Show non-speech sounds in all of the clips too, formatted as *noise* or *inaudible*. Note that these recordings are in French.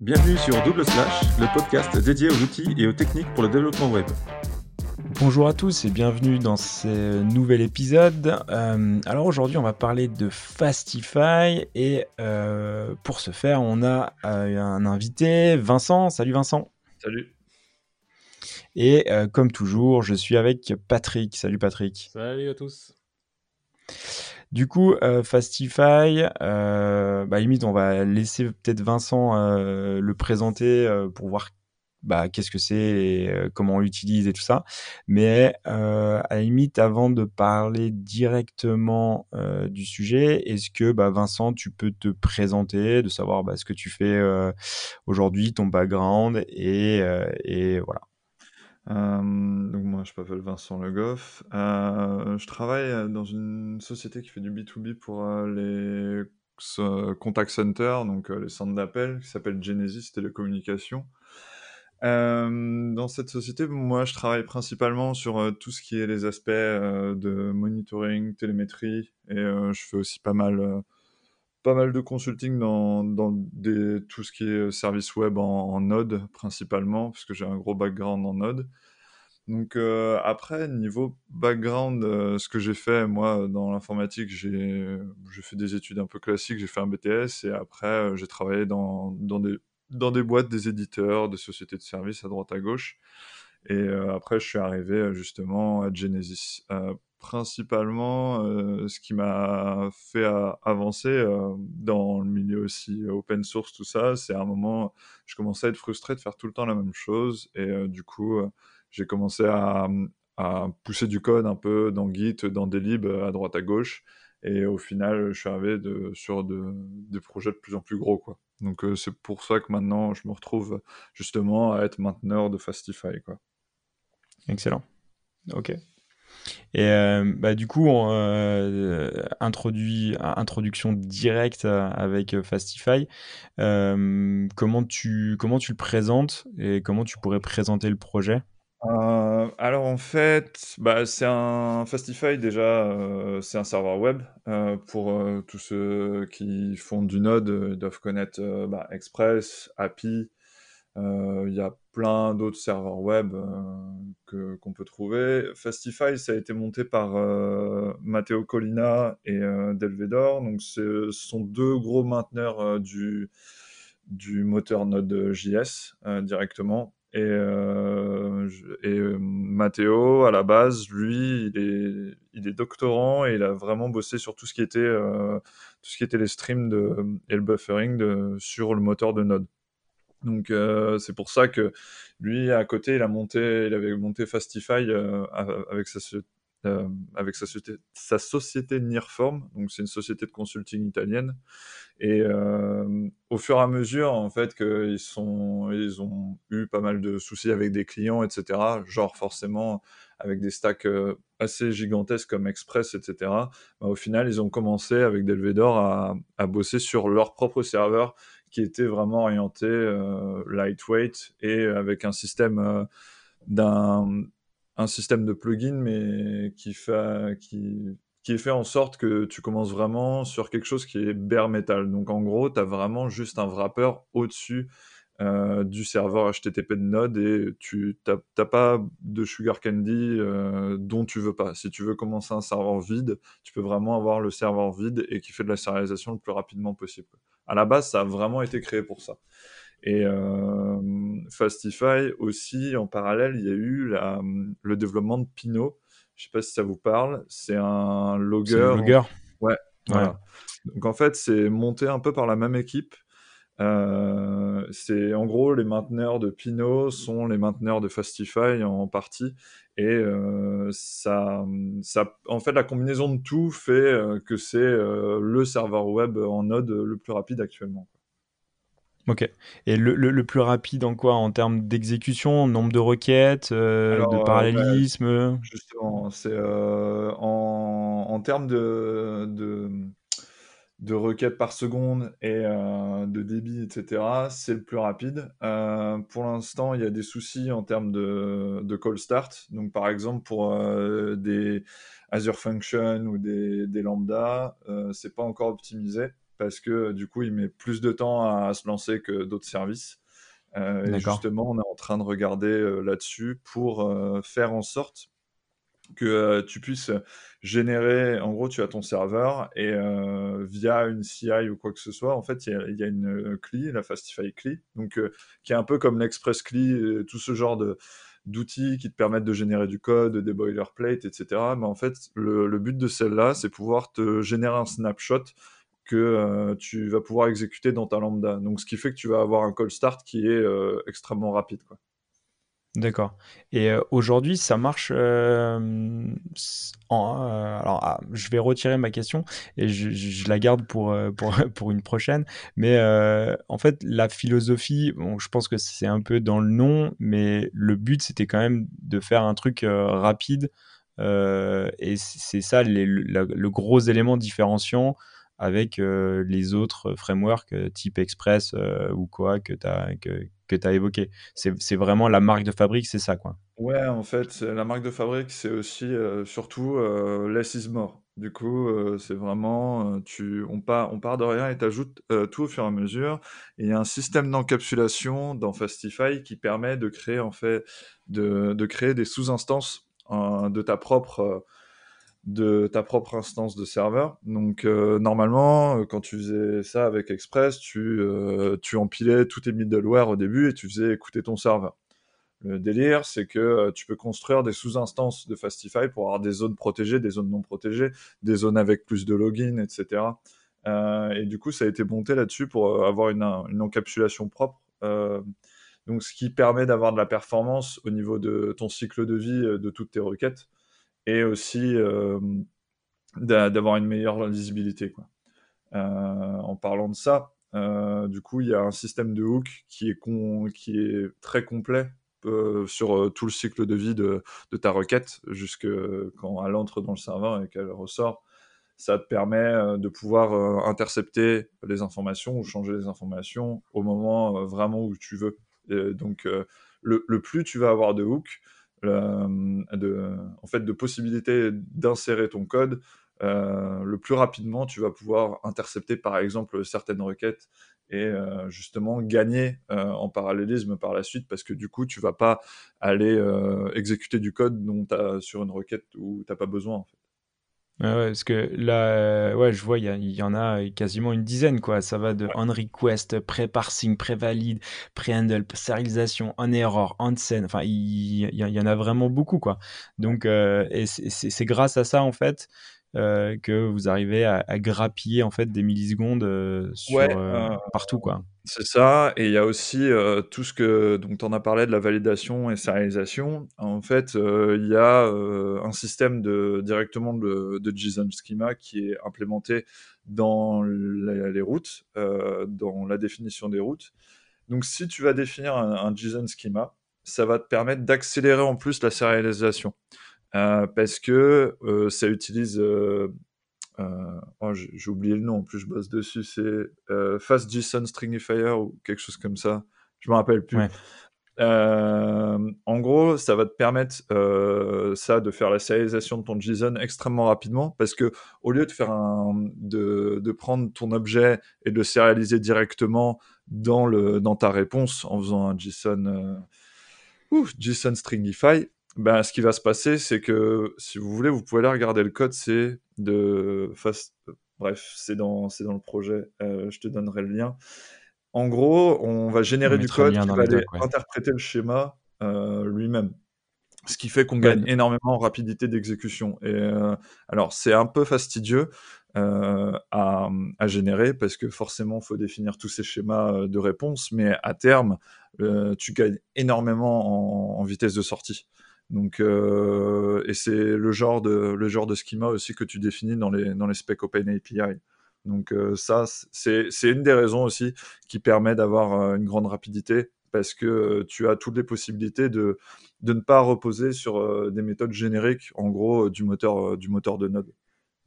Bienvenue sur Double Slash, le podcast dédié aux outils et aux techniques pour le développement web. Bonjour à tous et bienvenue dans ce nouvel épisode. Euh, alors aujourd'hui on va parler de Fastify et euh, pour ce faire on a euh, un invité, Vincent. Salut Vincent. Salut. Et comme toujours je suis avec Patrick. Salut Patrick. Salut à tous. Du coup, Fastify, bah, limite, on va laisser peut-être Vincent le présenter pour voir bah, qu'est-ce que c'est et euh, comment on l'utilise et tout ça. Mais euh, à limite, avant de parler directement euh, du sujet, est-ce que bah, Vincent, tu peux te présenter, de savoir bah, ce que tu fais aujourd'hui, ton background et, et voilà. Donc moi, je m'appelle Vincent Le Goff. je travaille dans une société qui fait du B2B pour les contact centers, donc les centres d'appel, qui s'appelle Genesis Télécommunications. Euh, dans cette société, moi, je travaille principalement sur euh, tout ce qui est les aspects euh, de monitoring, télémétrie, et je fais aussi pas mal, pas mal de consulting dans, tout ce qui est service web en, Node, principalement, parce que j'ai un gros background en Node. Donc après, niveau background, ce que j'ai fait, moi, dans l'informatique, j'ai fait des études un peu classiques, j'ai fait un BTS, et après, j'ai travaillé dans, des dans des boîtes, des éditeurs, des sociétés de services à droite à gauche. Et euh, après, je suis arrivé euh, justement à Genesis. Euh, principalement, ce qui m'a fait avancer dans le milieu aussi open source, tout ça, c'est à un moment, je commençais à être frustré de faire tout le temps la même chose. Et du coup, j'ai commencé à, pousser du code un peu dans Git, dans des libs à droite à gauche. Et au final, je suis arrivé de, sur de, des projets de plus en plus gros. Donc euh, c'est pour ça que maintenant je me retrouve justement à être mainteneur de Fastify. Excellent. Ok. Et euh, bah, du coup, euh, introduction directe avec Fastify. comment, tu, comment tu le présentes et comment tu pourrais présenter le projet? Euh, alors en fait, bah, c'est un Fastify déjà, euh, c'est un serveur web. Euh, pour tous ceux qui font du Node, ils doivent connaître bah, Express, API. Il y a plein d'autres serveurs web que, qu'on peut trouver. Fastify, ça a été monté par Matteo Collina et Delvedor. Donc ce sont deux gros mainteneurs du, moteur Node.js directement et, euh, euh, Matteo, à la base, lui, il est, doctorant et il a vraiment bossé sur tout ce qui était, euh, les streams et le buffering sur le moteur de Node. Donc c'est pour ça que lui, à côté, il a monté, il avait monté Fastify avec sa, euh, avec sa société, sa société donc c'est une société de consulting italienne. Et euh, au fur et à mesure, en fait, qu'ils sont, ils ont eu pas mal de soucis avec des clients, etc. Genre forcément avec des stacks euh, assez gigantesques comme Express, etc. Bah, au final, ils ont commencé avec Delvedor à, à bosser sur leur propre serveur qui était vraiment orienté lightweight et avec un système d'un un système de plugin, mais qui, fait, qui, qui fait en sorte que tu commences vraiment sur quelque chose qui est bare metal. Donc en gros, tu as vraiment juste un wrapper au-dessus euh, du serveur HTTP de Node et tu n'as pas de sugar candy euh, dont tu veux pas. Si tu veux commencer un serveur vide, tu peux vraiment avoir le serveur vide et qui fait de la sérialisation le plus rapidement possible. À la base, ça a vraiment été créé pour ça. Et euh, Fastify aussi, en parallèle, il y a eu la, le développement de Pinot. Je sais pas si ça vous parle. C'est un logger. Un logger. Ouais. Voilà. Donc en fait, c'est monté un peu par la même équipe. Euh, c'est en gros les mainteneurs de Pinot sont les mainteneurs de Fastify en partie et euh, ça, ça, en fait la combinaison de tout fait euh, que c'est le serveur web en Node le plus rapide actuellement. Ok. Et le, le, plus rapide en quoi? En termes d'exécution, nombre de requêtes, de parallélisme? Justement, c'est en, en, termes de, de, de, requêtes par seconde et de débit, etc., c'est le plus rapide. pour l'instant, il y a des soucis en termes de, de call start. Donc, par exemple, pour des Azure Function ou des, des Lambda, c'est pas encore optimisé parce que du coup, il met plus de temps à, se lancer que d'autres services. et justement, on est en train de regarder là-dessus pour faire en sorte que tu puisses générer, en gros, tu as ton serveur et via une CI ou quoi que ce soit, en fait, il y, a une CLI, la Fastify CLI, donc qui est un peu comme l'Express CLI, tout ce genre d'outils qui te permettent de générer du code, des boilerplates, etc. Mais en fait, le, but de celle-là, c'est pouvoir te générer un snapshot que tu vas pouvoir exécuter dans ta lambda. Donc, ce qui fait que tu vas avoir un call start qui est extrêmement rapide. Quoi. D'accord. Et aujourd'hui, ça marche. en, alors, ah, je vais retirer ma question et je, la garde pour, pour, *laughs* pour une prochaine. Mais en fait, la philosophie, je pense que c'est un peu dans le nom, mais le but, c'était quand même de faire un truc rapide. et c'est ça le, gros élément différenciant avec les autres frameworks type Express ou quoi que tu as, que tu as évoqué. C'est vraiment la marque de fabrique, c'est ça quoi. Ouais, en fait, la marque de fabrique, c'est aussi surtout less is more. Du coup, c'est vraiment, tu, on, part, on part de rien et tu tout au fur et à mesure. il y a un système d'encapsulation dans Fastify qui permet de créer, en fait, de, de créer des sous-instances de ta propre de ta propre instance de serveur. Donc euh, normalement, euh, quand tu faisais ça avec Express, tu, euh, tu empilais tous tes middleware au début et tu faisais écouter ton serveur. Le délire, c'est que tu peux construire des sous-instances de Fastify pour avoir des zones protégées, des zones non protégées, des zones avec plus de login, etc. et du coup, ça a été monté là-dessus pour avoir une, une, encapsulation propre. donc, ce qui permet d'avoir de la performance au niveau de ton cycle de vie de toutes tes requêtes et aussi euh, d'avoir une meilleure lisibilité. Quoi. Euh, en parlant de ça, euh, du coup, il y a un système de hook qui est, qui est très complet sur tout le cycle de vie de, ta requête, jusque quand elle entre dans le serveur et qu'elle ressort. Ça te permet de pouvoir intercepter les informations ou changer les informations au moment vraiment où tu veux. donc, le, plus tu vas avoir de hooks, de, en fait, de possibilités d'insérer ton code, euh, le plus rapidement tu vas pouvoir intercepter par exemple certaines requêtes et euh, justement gagner en parallélisme par la suite parce que du coup tu vas pas aller exécuter du code dont as, sur une requête où tu n'as pas besoin en fait. Ouais, parce que là, ouais, je vois, il y, y, en a quasiment une dizaine, quoi. Ça va de on request, pré-parsing, pré-valide, pré-handle, serialisation, on error, on send. Enfin, il, y, en a vraiment beaucoup, quoi. Donc, euh, et c'est grâce à ça, en fait, euh, que vous arrivez à, grappiller, en fait, des millisecondes euh, sur, partout, quoi. C'est ça, et il y a aussi euh, tout ce que donc tu en as parlé de la validation et sérialisation. En fait, euh, il y a euh, un système de directement de, de, JSON schema qui est implémenté dans les, routes, dans la définition des routes. Donc, si tu vas définir un, un JSON schema, ça va te permettre d'accélérer en plus la sérialisation parce que ça utilise euh, oh, j'ai oublié le nom, en plus je bosse dessus, c'est euh, Fast JSON Stringifier ou quelque chose comme ça. Je me rappelle plus. Euh, en gros, ça va te permettre ça de faire la sérialisation de ton JSON extrêmement rapidement parce que au lieu de faire un, de, de, prendre ton objet et de le sérialiser directement dans le dans ta réponse en faisant un JSON JSON Stringify, ben, ce qui va se passer, c'est que si vous voulez, vous pouvez aller regarder le code. C'est de fast... Bref, c'est dans, c'est dans le projet. Euh, je te donnerai le lien. En gros, on va générer du code qui va aller interpréter le schéma euh, lui-même. Ce qui fait qu'on gagne énormément en rapidité d'exécution. Et euh, alors, c'est un peu fastidieux à, à, générer parce que forcément, il faut définir tous ces schémas de réponse. Mais à terme, tu gagnes énormément en, en vitesse de sortie. Donc, euh, et c'est le genre de le genre de schema aussi que tu définis dans les dans les specs Open API. Donc euh, ça, c'est une des raisons aussi qui permet d'avoir euh, une grande rapidité parce que tu as toutes les possibilités de de ne pas reposer sur des méthodes génériques, en gros du moteur du moteur de Node.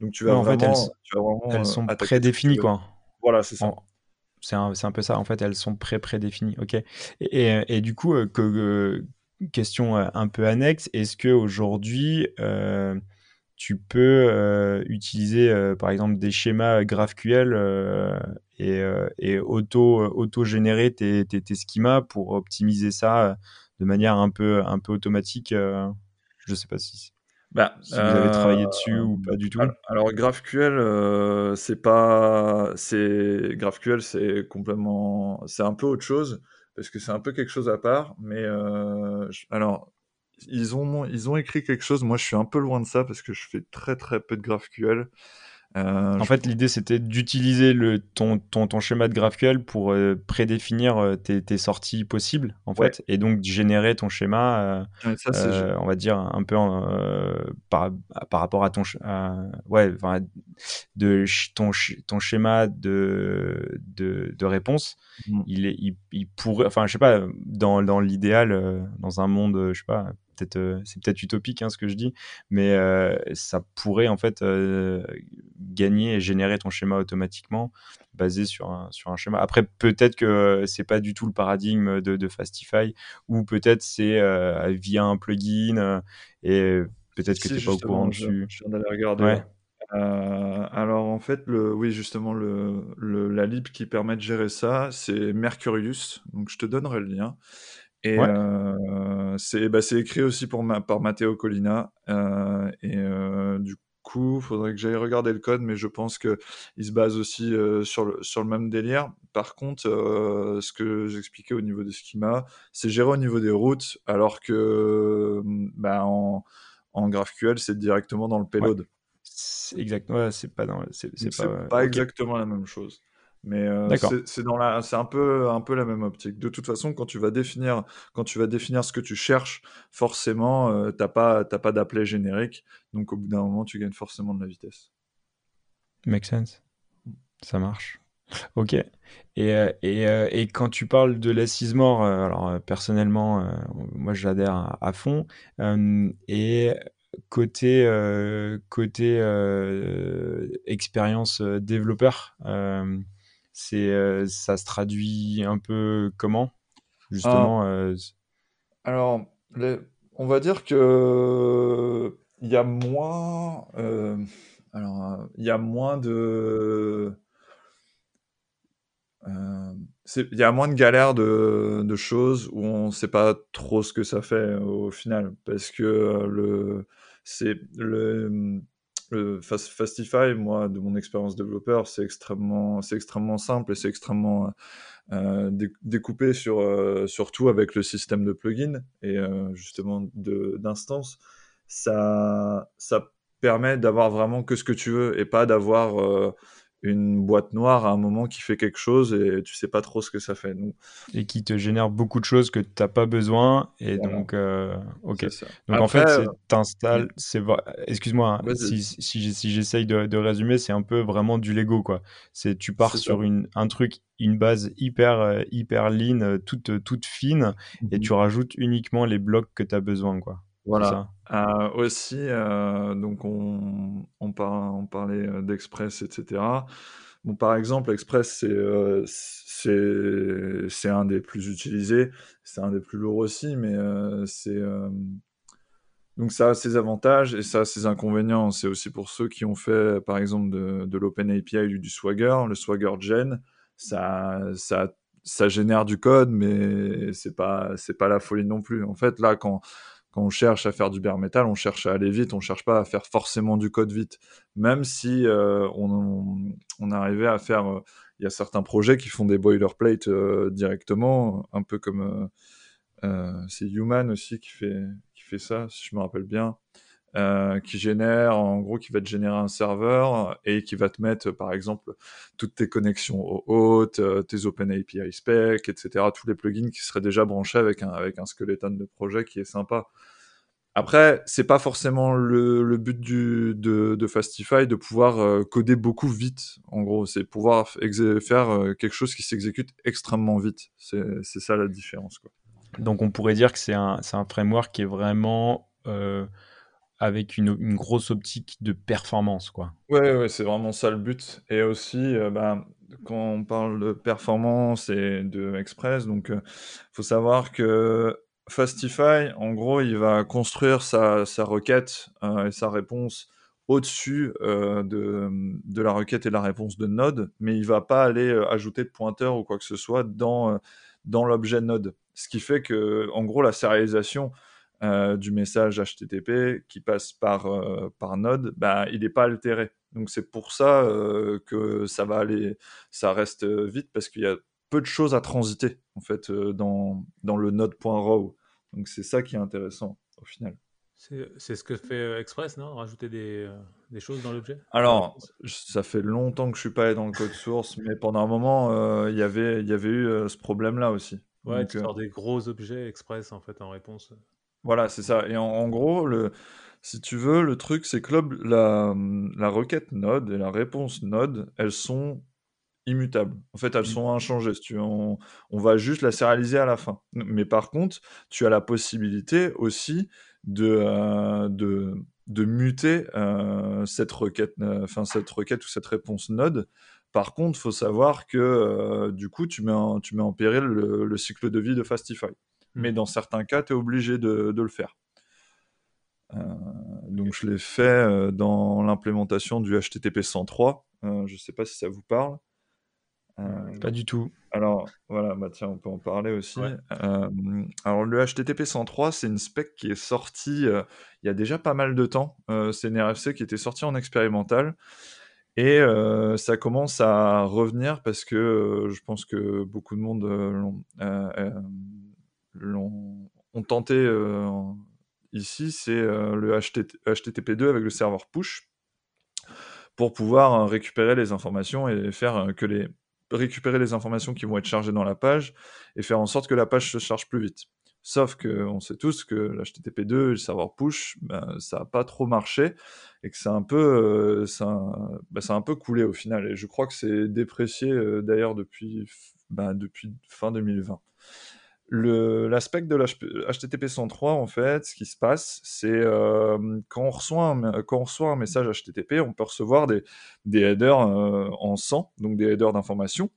Donc tu vas en fait, elles, sont prédéfinies quoi. Voilà, c'est ça. C'est un, un, peu ça. En fait, elles sont pré-prédéfinies. Ok. Et, et, et, du coup, que, question euh, un peu annexe, est-ce que aujourd'hui, euh, tu peux utiliser par exemple des schémas GraphQL et, et auto, auto-générer tes, tes, tes, schémas pour optimiser ça de manière un peu, un peu automatique. je ne sais pas si, bah, si vous avez travaillé dessus ou pas du tout. Alors, GraphQL, c'est pas, c'est GraphQL, c'est complètement, c'est un peu autre chose parce que c'est un peu quelque chose à part. Mais alors, ils ont, ils ont écrit quelque chose. Moi, je suis un peu loin de ça parce que je fais très très peu de GraphQL. Euh, en fait, l'idée c'était d'utiliser le ton, ton, ton, schéma de GraphQL pour euh, prédéfinir euh, tes, tes, sorties possibles, en fait, et donc générer ton schéma, ça, on va dire un peu par, par rapport à ton, ouais, de ton, ton schéma de, de, de réponse. Mmh. Il, est, il, il, pourrait, enfin, je sais pas, dans, dans l'idéal, dans un monde, je sais pas, peut-être euh, c'est peut-être utopique hein, ce que je dis, mais euh, ça pourrait en fait euh, gagner et générer ton schéma automatiquement basé sur un, sur un schéma. Après, peut-être que c'est pas du tout le paradigme de, de Fastify, ou peut-être c'est via un plugin et peut-être que tu n'es pas au courant dessus. Je, viens d'aller regarder. alors en fait, le, oui justement, le, le, la lib qui permet de gérer ça, c'est Mercurius. Donc je te donnerai le lien. Et c'est bah, écrit aussi pour ma, par Matteo Collina. et du coup, il faudrait que j'aille regarder le code, mais je pense qu'il se base aussi sur, le, sur le même délire. Par contre, ce que j'expliquais au niveau des schemas, c'est géré au niveau des routes, alors que bah, en, en GraphQL, c'est directement dans le payload. Exactement, c'est pas dans. C'est pas, pas exactement la même chose. Mais euh, c'est dans la, c'est un peu, un peu la même optique. De toute façon, quand tu vas définir, quand tu vas définir ce que tu cherches, forcément, euh, t'as pas, t'as pas d'appelé générique. Donc au bout d'un moment, tu gagnes forcément de la vitesse. Make sense. Mm. Ça marche. Ok. Et, euh, et, euh, et, quand tu parles de l'assise-mort, alors personnellement, moi j'adhère à, à, fond. et côté côté expérience développeur c'est euh, ça se traduit un peu comment justement ah. euh, Alors, on va dire que il y a moins euh, alors il y a moins de il y a moins de galères de, de choses où on ne sait pas trop ce que ça fait au final parce que le c'est le Fastify, moi, de mon expérience développeur, c'est extrêmement, c'est extrêmement simple et c'est extrêmement euh, découpé sur, euh, surtout avec le système de plugin et euh, justement d'instance. Ça, ça permet d'avoir vraiment que ce que tu veux et pas d'avoir une boîte noire à un moment qui fait quelque chose et tu sais pas trop ce que ça fait. Donc... Et qui te génère beaucoup de choses que tu n'as pas besoin. Et donc, euh, ok. Donc en fait, tu installes. Excuse-moi, si, si, si j'essaye de, de, résumer, c'est un peu vraiment du Lego. quoi. C'est Tu pars sur une, un truc, une base hyper, euh, hyper lean, euh, toute, toute fine, et tu mhm. rajoutes uniquement les blocs que tu as besoin. quoi. Voilà. Euh, aussi, euh, donc on, on, on parlait euh, d'Express, etc. Bon, par exemple, Express, c'est c'est un des plus utilisés, c'est un des plus lourds aussi, mais c'est donc ça a ses avantages et ça a ses inconvénients. C'est aussi pour ceux qui ont fait, par exemple, de, de l'Open API ou du Swagger, le Swagger Gen, ça, ça, ça génère du code, mais c'est pas c'est pas la folie non plus. En fait, là, quand quand on cherche à faire du bare metal, on cherche à aller vite, on cherche pas à faire forcément du code vite. Même si euh, on, arrivait à faire, euh, il y a certains projets qui font des boilerplates euh, directement, un peu comme c'est Human aussi qui fait qui fait ça, si je me rappelle bien. Qui génère, en gros, qui va te générer un serveur et qui va te mettre, par exemple, toutes tes connexions au hôtes, tes Open API spec, etc., tous les plugins qui seraient déjà branchés avec un, avec un skeleton de projet qui est sympa. Après, c'est pas forcément le, but de, de, Fastify de pouvoir euh, coder beaucoup vite. En gros, c'est pouvoir faire euh, quelque chose qui s'exécute extrêmement vite. C'est ça la différence. Quoi. Donc, on pourrait dire que c'est un, un, framework qui est vraiment euh, avec une, grosse optique de performance. Quoi. Ouais, ouais c'est vraiment ça le but. Et aussi, bah, quand on parle de performance et de Express, donc faut savoir que Fastify, en gros, il va construire sa, requête euh, et sa réponse au-dessus euh, de, la requête et la réponse de Node, mais il va pas aller euh, ajouter de pointeur ou quoi que ce soit dans, euh, dans l'objet Node. Ce qui fait que, en gros, la sérialisation du message HTTP qui passe par, par Node, bah, il n'est pas altéré. Donc c'est pour ça que ça va aller, ça reste vite parce qu'il y a peu de choses à transiter en fait dans, dans le node.row. Donc c'est ça qui est intéressant au final. C'est ce que fait euh, Express, non? Rajouter des, euh, des, choses dans l'objet? Alors, ça fait longtemps que je suis pas allé dans le code source, mais pendant un moment, euh, y avait il y avait eu ce problème-là aussi. Ouais, Donc, tu sors des gros objets Express en fait en réponse. Voilà, c'est ça. Et en, gros, le, si tu veux, le truc, c'est que la, la requête Node et la réponse Node, elles sont immutables. En fait, elles mmh. sont inchangées. Si tu, on, on va juste la sérialiser à la fin. Mais par contre, tu as la possibilité aussi de, euh, de, de, muter euh, cette, requête, euh, enfin cette requête ou cette réponse node. Par contre, il faut savoir que du coup, tu mets, en, tu mets en péril le, cycle de vie de Fastify. Mais dans certains cas, tu es obligé de, de, le faire. donc, je l'ai fait dans l'implémentation du HTTP 103. je ne sais pas si ça vous parle. Euh, pas du tout. Alors, voilà, bah tiens, on peut en parler aussi. Euh, alors, le HTTP 103, c'est une spec qui est sortie euh, il y a déjà pas mal de temps. c'est une RFC qui était sortie en expérimental. Et ça commence à revenir parce que je pense que beaucoup de monde l'ont, ont tenté ici. C'est le HTTP2 avec le serveur push pour pouvoir récupérer les informations et faire que les récupérer les informations qui vont être chargées dans la page et faire en sorte que la page se charge plus vite. Sauf que on sait tous que l'HTTP2 le serveur push, ben, ça n'a pas trop marché et que c'est un peu, euh, ça, ben, un peu coulé au final. Et je crois que c'est déprécié euh, d'ailleurs depuis, ben, depuis fin 2020. L'aspect de l'HTTP 103, en fait, ce qui se passe, c'est euh, quand, on reçoit un, message HTTP, on peut recevoir des, headers euh, en 100, donc des headers d'information,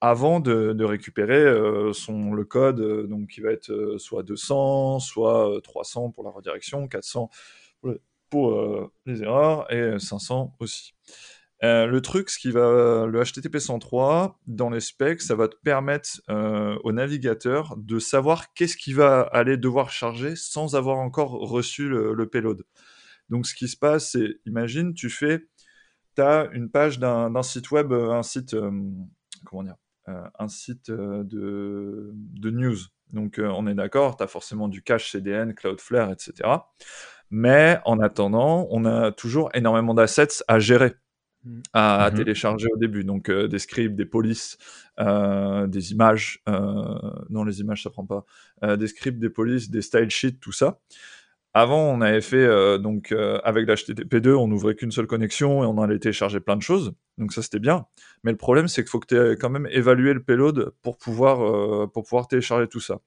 avant de, récupérer euh, le code, donc qui va être soit 200, soit 300 pour la redirection, 400 pour les erreurs, et 500 aussi. Euh, le truc, ce qui va, le HTTP 103 dans les specs, ça va te permettre euh, au navigateur de savoir qu'est-ce qui va aller devoir charger sans avoir encore reçu le, payload. Donc, ce qui se passe, c'est, imagine, tu fais, tu as une page d'un site web, un site, euh, comment dire, un site de, de, news. Donc, on est d'accord, tu as forcément du cache CDN, Cloudflare, etc. Mais en attendant, on a toujours énormément d'assets à gérer. À, mmh télécharger au début. Donc euh, des scripts, des polices, euh, des images. Euh, non, les images, ça prend pas. des scripts, des polices, des style sheets, tout ça. Avant, on avait fait donc avec l'HTTP2, on n'ouvrait qu'une seule connexion et on allait télécharger plein de choses. Donc ça c'était bien. Mais le problème, c'est qu'il faut que tu aies quand même évalué le payload pour pouvoir pour pouvoir télécharger tout ça.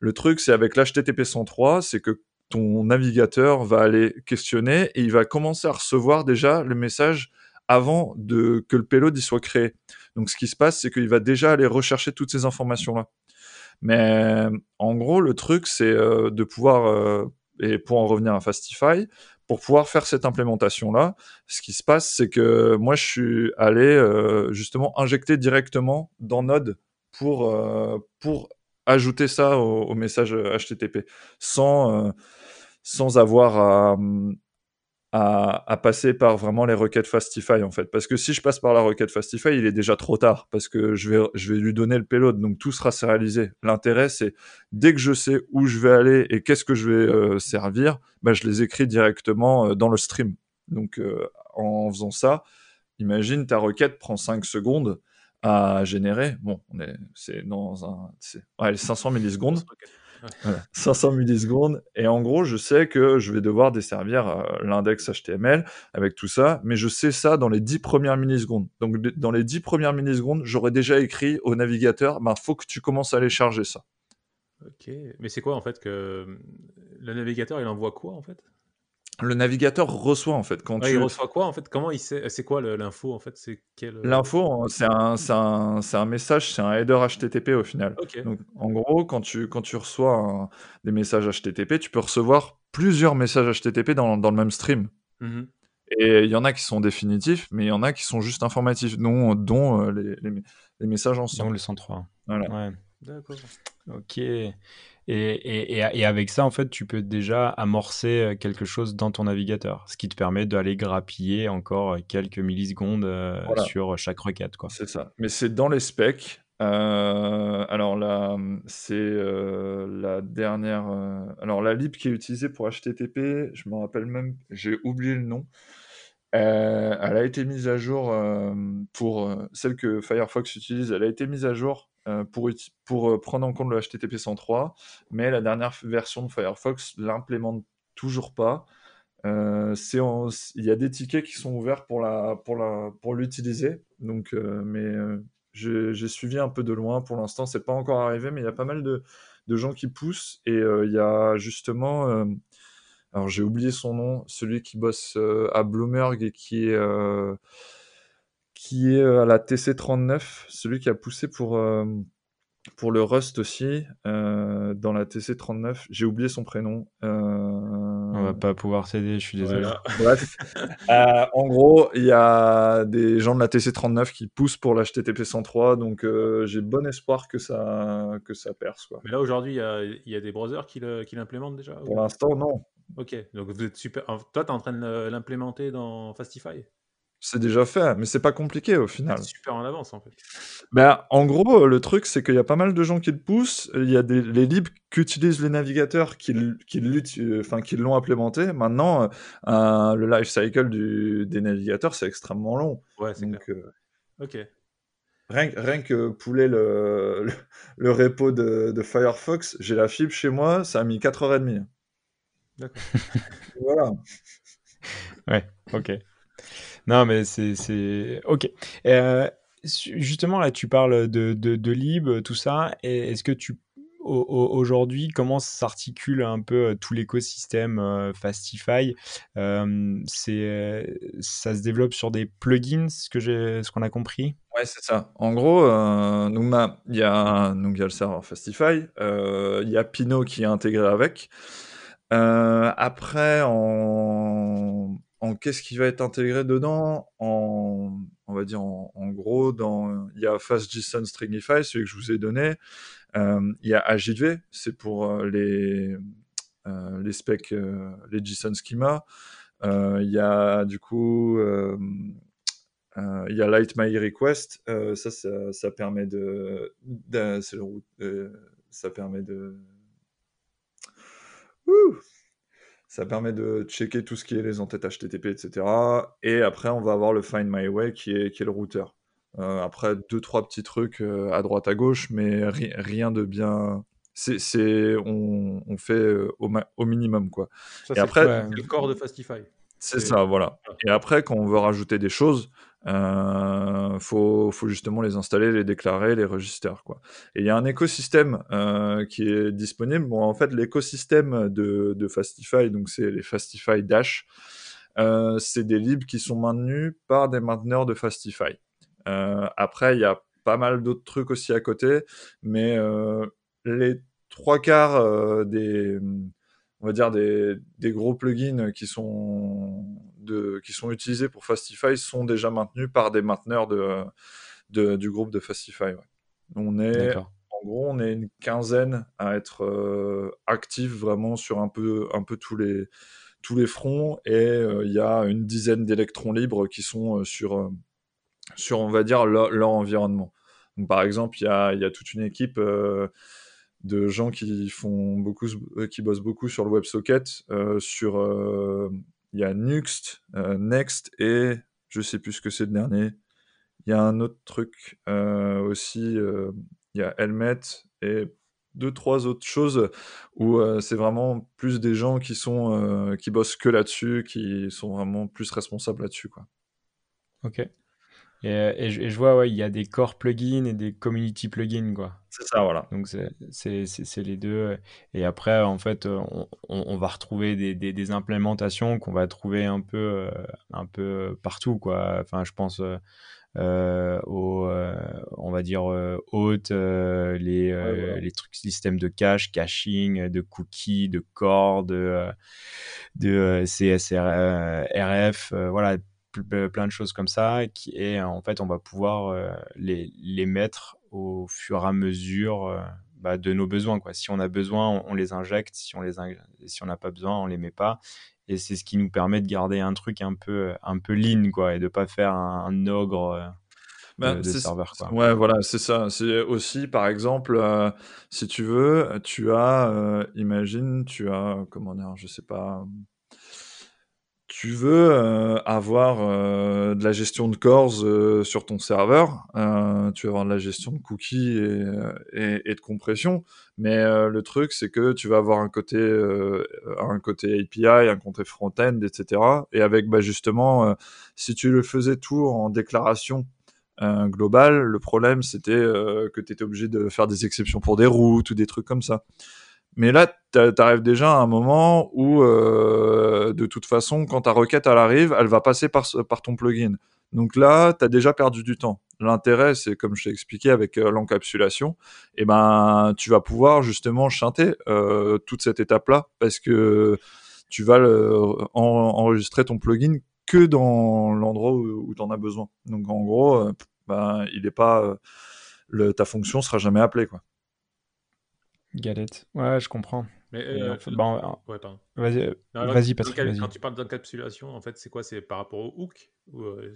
Le truc, c'est avec l'HTTP 103, c'est que ton navigateur va aller questionner et il va commencer à recevoir déjà le message avant de, que le payload y soit créé. Donc ce qui se passe, c'est qu'il va déjà aller rechercher toutes ces informations-là. Mais en gros, le truc, c'est euh, de pouvoir, euh, et pour en revenir à Fastify, pour pouvoir faire cette implémentation-là, ce qui se passe, c'est que moi, je suis allé euh, justement injecter directement dans Node pour, pour ajouter ça au, au message HTTP, sans, sans avoir à, à, passer par vraiment les requêtes Fastify en fait. Parce que si je passe par la requête Fastify, il est déjà trop tard parce que je vais, je vais lui donner le payload, donc tout sera sérialisé. L'intérêt, c'est dès que je sais où je vais aller et qu'est-ce que je vais euh, servir, bah, je les écris directement euh, dans le stream. Donc euh, en faisant ça, imagine ta requête prend 5 secondes à générer. Bon, on est, c'est dans un, ouais, 500 millisecondes. 500 *laughs* millisecondes. Et en gros, je sais que je vais devoir desservir euh, l'index HTML avec tout ça, mais je sais ça dans les 10 premières millisecondes. Donc, dans les 10 premières millisecondes, j'aurais déjà écrit au navigateur, il bah, faut que tu commences à aller charger ça. Ok, mais c'est quoi en fait que le navigateur il envoie quoi en fait? Le navigateur reçoit en fait quand tu... Il reçoit quoi en fait? Comment il sait C'est quoi l'info en fait? C'est quel... L'info, c'est un, un, un, message, c'est un header HTTP au final. Donc en gros, quand tu, quand tu reçois des messages HTTP, tu peux recevoir plusieurs messages HTTP dans, dans le même stream. Mmh Et il y en a qui sont définitifs, mais il y en a qui sont juste informatifs, dont, dont les, les, les, messages ensemble. Dont le 103. Voilà. Ouais. D'accord. Ok. Et, et, et, avec ça, en fait, tu peux déjà amorcer quelque chose dans ton navigateur, ce qui te permet d'aller grappiller encore quelques millisecondes sur chaque requête. C'est ça. Mais c'est dans les specs. Euh, alors là, c'est euh, la dernière. Euh, alors la lib qui est utilisée pour HTTP, je me rappelle même, j'ai oublié le nom. Elle a été mise à jour pour celle que Firefox utilise. Elle a été mise à jour pour, pour prendre en compte le HTTP 103, mais la dernière version de Firefox l'implémente toujours pas. il y a des tickets qui sont ouverts pour la pour la pour l'utiliser donc mais j'ai suivi un peu de loin. Pour l'instant, c'est pas encore arrivé, mais il y a pas mal de, de gens qui poussent. Et euh, il y a justement, euh, alors j'ai oublié son nom, celui qui bosse euh, à Bloomberg et qui est, qui est à la TC39, celui qui a poussé pour, pour le Rust aussi, dans la TC39. J'ai oublié son prénom. On va pas pouvoir s'aider, je suis désolé. *laughs* Bref. Euh, en gros, il y a des gens de la TC39 qui poussent pour l'HTTP 103, donc euh, j'ai bon espoir que ça, que ça perce. Quoi. Mais là, aujourd'hui, il y, y, a des browsers qui l'implémentent déjà Pour l'instant, non. Ok, donc vous êtes super. Toi, tu es en train de l'implémenter dans Fastify? C'est déjà fait, mais c'est pas compliqué au final. C'est super en avance en fait. Ben, en gros, le truc, c'est qu'il y a pas mal de gens qui le poussent. Il y a des, les libres qu'utilisent les navigateurs qui, qui, enfin, qui l'ont implémenté. Maintenant, euh, le life cycle du, des navigateurs, c'est extrêmement long. Ouais, c'est euh, ok. Rien, rien, que pouler le, le, repo de, de Firefox, j'ai la fibre chez moi, ça a mis 4h30. D'accord. *laughs* voilà. Ouais, ok. Non, mais c'est. Ok. Euh, justement, là, tu parles de, de, de lib, tout ça. Est-ce que tu. Aujourd'hui, comment s'articule un peu euh, tout l'écosystème euh, Fastify? C'est ça se développe sur des plugins, ce que j'ai, ce qu'on a compris? Ouais, c'est ça. En gros, il y a donc il y a le serveur Fastify, il y a Pino qui est intégré avec. Après, en, qu'est-ce qui va être intégré dedans? En, on va dire en, gros dans il y a FastJSON Stringify celui que je vous ai donné. Euh, il y a AJV c'est pour euh, les euh, les specs les JSON schema. Il y a du coup il y a Light My Request. Ça, ça, permet de, ça permet de Ouh ça permet de checker tout ce qui est les entêtes HTTP, etc. Et après, on va avoir le Find My Way qui est, qui est le routeur. Euh, après, deux, trois petits trucs euh, à droite, à gauche, mais rien de bien. C'est, on, on, fait euh, au, au, minimum, quoi. Ça, et après, le corps de Fastify. C'est ça, voilà. Et après, quand on veut rajouter des choses, euh, faut, faut, justement les installer, les déclarer, les register. Quoi. Et il y a un écosystème euh, qui est disponible. Bon, en fait, l'écosystème de, de, Fastify, donc c'est les Fastify Dash, euh, c'est des libres qui sont maintenus par des mainteneurs de Fastify. Euh, après, il y a pas mal d'autres trucs aussi à côté, mais euh, les trois quarts euh, des on va dire des, des, gros plugins qui sont de, qui sont utilisés pour Fastify sont déjà maintenus par des mainteneurs de, de du groupe de Fastify. On est en gros on est une quinzaine à être euh, actifs vraiment sur un peu un peu tous les tous les fronts et euh, il y a une dizaine d'électrons libres qui sont euh, sur sur on va dire leur, leur environnement. Donc, par exemple, il y a, y a toute une équipe de gens qui font beaucoup, qui bossent beaucoup sur le WebSocket, euh, sur euh, il y a Nuxt, Next et je sais plus ce que c'est le dernier. Il y a un autre truc aussi, il y a Helmet et deux trois autres choses où c'est vraiment plus des gens qui sont qui bossent que là-dessus, qui sont vraiment plus responsables là-dessus quoi. Ok. Euh, et, je, vois, ouais, il y a des core plugins et des community plugins, quoi. C'est ça, voilà. Donc, c'est les deux. Et après, en fait, on, on va retrouver des, des, des implémentations qu'on va trouver un peu, euh, un peu partout, quoi. Enfin, je pense aux, on va dire, hôtes, les, les trucs, systèmes de cache, caching, de cookies, de cordes, de, de CSRF, voilà, plein de choses comme ça. Qui, et en fait, on va pouvoir les, les mettre au fur et à mesure bah, de nos besoins. Quoi. Si on a besoin, on, les injecte. Si on les si on n'a pas besoin, on les met pas. Et c'est ce qui nous permet de garder un truc un peu, un peu lean, quoi, et de pas faire un, ogre. Euh, bah, de, serveur, quoi. Ouais, voilà, c'est ça. C'est aussi, par exemple, euh, si tu veux, tu as, euh, imagine, tu as, comment dire, je sais pas, tu veux euh, avoir euh, de la gestion de cores euh, sur ton serveur, tu veux avoir de la gestion de cookies et, de compression, mais le truc c'est que tu vas avoir un côté, un côté API, un côté front-end, etc. Et avec bah, justement, si tu le faisais tout en déclaration globale, le problème c'était que tu étais obligé de faire des exceptions pour des routes ou des trucs comme ça. Mais là, tu arrives déjà à un moment où, euh, de toute façon, quand ta requête arrive, elle va passer par, ton plugin. Donc là, tu as déjà perdu du temps. L'intérêt, c'est comme je t'ai expliqué avec euh, l'encapsulation, et eh ben, tu vas pouvoir justement chanter euh, toute cette étape-là parce que tu vas enregistrer ton plugin que dans l'endroit où, où tu as besoin. Donc en gros, ben, il est pas, ta fonction sera jamais appelée. Quoi. Galette. Ouais, je comprends. Mais euh, bon, ouais, Vas-y, euh, vas Patrick. Vas quand tu parles d'encapsulation, en fait, c'est quoi? C'est par rapport au hook ou, euh,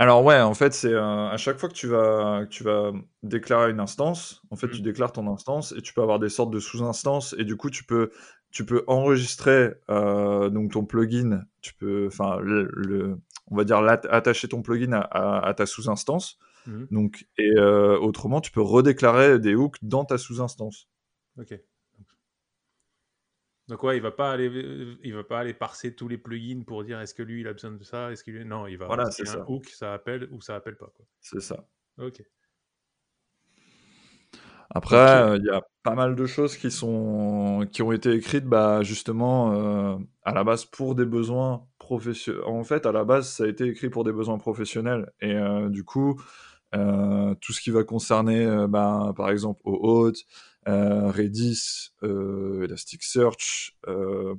Alors ouais, en fait, c'est à chaque fois que tu vas tu vas déclarer une instance, en fait, tu mmh. déclares ton instance et tu peux avoir des sortes de sous-instances et du coup, tu peux tu peux enregistrer donc ton plugin. Tu peux, enfin, le, on va dire attacher ton plugin à, à ta sous-instance. Mmh. Donc, et autrement, tu peux redéclarer des hooks dans ta sous-instance. Ok. Donc ouais, il va pas aller, il va pas aller parser tous les plugins pour dire est-ce que lui il a besoin de ça, est-ce qu'il non, il va. Voilà, c'est. Un hook, ça appelle ou ça appelle pas. C'est ça. Ok. Après, euh, il y a pas mal de choses qui sont qui ont été écrites, bah justement euh, à la base pour des besoins professionnels. En fait, à la base, ça a été écrit pour des besoins professionnels et euh, du coup, tout ce qui va concerner, bah, par exemple, au hôtes euh, Redis, euh, Elasticsearch, euh,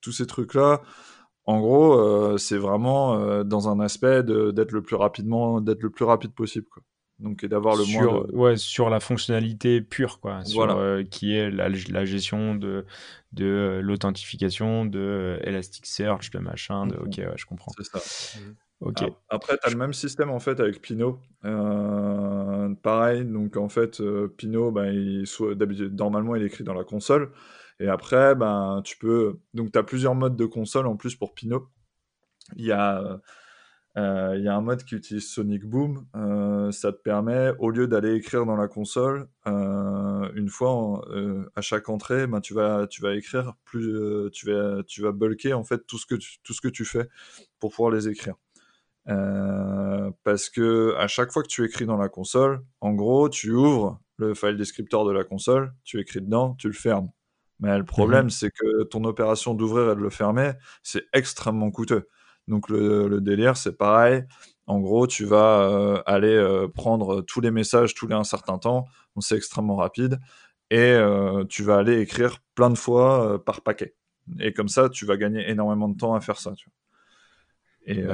tous ces trucs-là. En gros, c'est vraiment dans un aspect d'être le plus rapidement, d'être le plus rapide possible. Quoi. Donc, et d'avoir le sur, moins. Ouais, sur la fonctionnalité pure, quoi. Sur, qui est la, la, gestion de, de l'authentification, de Elasticsearch, de machin. De... Ok, ouais, je comprends. C'est ça. Après, tu as le même système en fait avec Pinot. Euh, pareil, donc en fait, euh, Pinot, ben, il, normalement, il écrit dans la console. Et après, ben, tu peux. Donc, tu as plusieurs modes de console en plus pour Pinot. Il y a. Euh, y a un mode qui utilise Sonic Boom. ça te permet, au lieu d'aller écrire dans la console, une fois à chaque entrée, ben, tu, vas, tu vas écrire plus, tu vas, tu vas bulker en fait tout ce que tout ce que tu fais pour pouvoir les écrire. Euh, parce que à chaque fois que tu écris dans la console, en gros, tu ouvres le file descriptor de la console, tu écris dedans, tu le fermes. Mais le problème, mhm. c'est que ton opération d'ouvrir et de le fermer, c'est extrêmement coûteux. Donc le, délire, c'est pareil. En gros, tu vas euh, aller euh, prendre tous les messages tous les un certain temps, c'est extrêmement rapide, et tu vas aller écrire plein de fois par paquet. Et comme ça, tu vas gagner énormément de temps à faire ça. Tu vois. Et,